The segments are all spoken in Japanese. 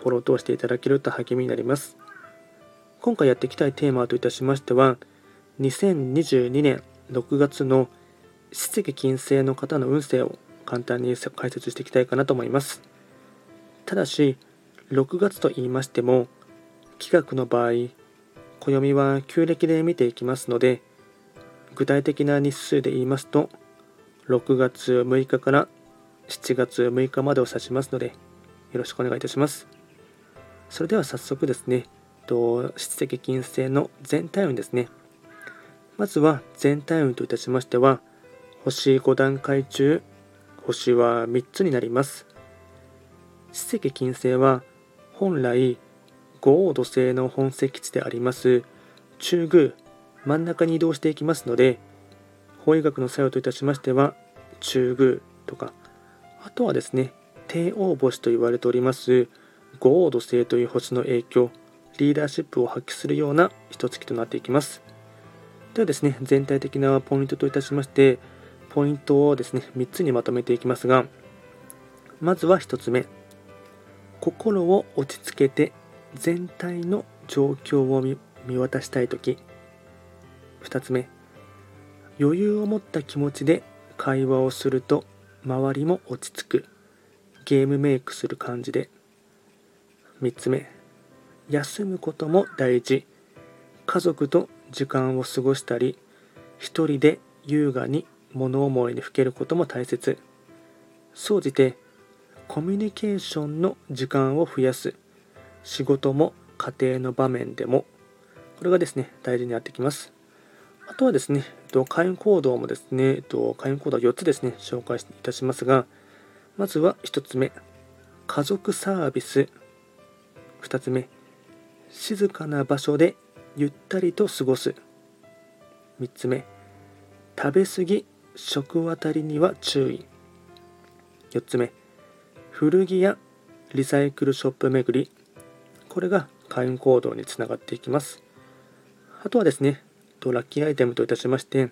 フォローを通していただけると励みになります。今回やっていきたいテーマといたしましては、2022年6月の七石金星の方の運勢を簡単に解説していきたいかなと思います。ただし、6月と言いましても、企画の場合、暦は旧暦で見ていきますので、具体的な日数で言いますと、6月6日から7月6日までを指しますので、よろしくお願いいたします。それでは早速ですね、七石金星の全体運ですね。まずは全体運といたしましては、星5段階中、星は3つになります。七石金星は本来五黄土星の本石地であります中宮真ん中に移動していきますので法医学の作用といたしましては中宮とかあとはですね帝王星と言われております五黄土星という星の影響リーダーシップを発揮するような一月となっていきます。ではですね全体的なポイントといたしましてポイントをですね3つにまとめていきますがまずは1つ目。心を落ち着けて全体の状況を見渡したい時。2つ目。余裕を持った気持ちで会話をすると周りも落ち着く。ゲームメイクする感じで。3つ目。休むことも大事。家族と時間を過ごしたり一人で優雅に物思いにふけることも大切。総じてコミュニケーションの時間を増やす。仕事も家庭の場面でも。これがですね大事になってきます。あとはですね会員行動もですね会員行動は4つですね紹介いたしますがまずは1つ目。家族サービス。2つ目。静かな場所でゆったりと過ごす。3つ目。食べ過ぎ食渡りには注意。4つ目。古着やリサイクルショップ巡り。これが会員行動につながっていきます。あとはですねラッキーアイテムといたしまして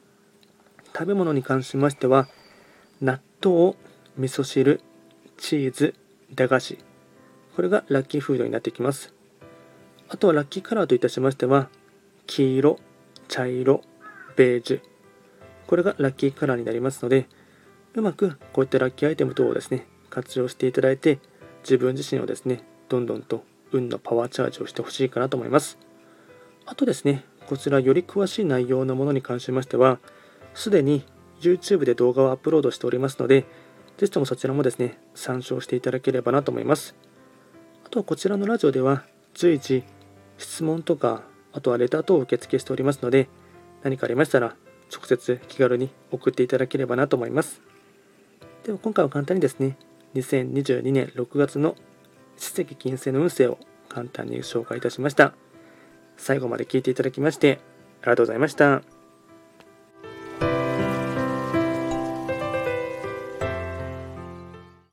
食べ物に関しましては納豆味噌汁チーズ駄菓子これがラッキーフードになってきます。あとはラッキーカラーといたしましては黄色茶色ベージュ。これがラッキーカラーになりますのでうまくこういったラッキーアイテム等をですね活用していただいて自分自身をですねどんどんと運のパワーチャージをしてほしいかなと思います。あとですねこちらより詳しい内容のものに関しましてはすでに YouTube で動画をアップロードしておりますのでぜひともそちらもですね参照していただければなと思います。とこちらのラジオでは随時質問とかあとはレター等を受付しておりますので何かありましたら直接気軽に送っていただければなと思いますでは今回は簡単にですね2022年6月の史跡金星の運勢を簡単に紹介いたしました。最後まで聞いていただきましてありがとうございました。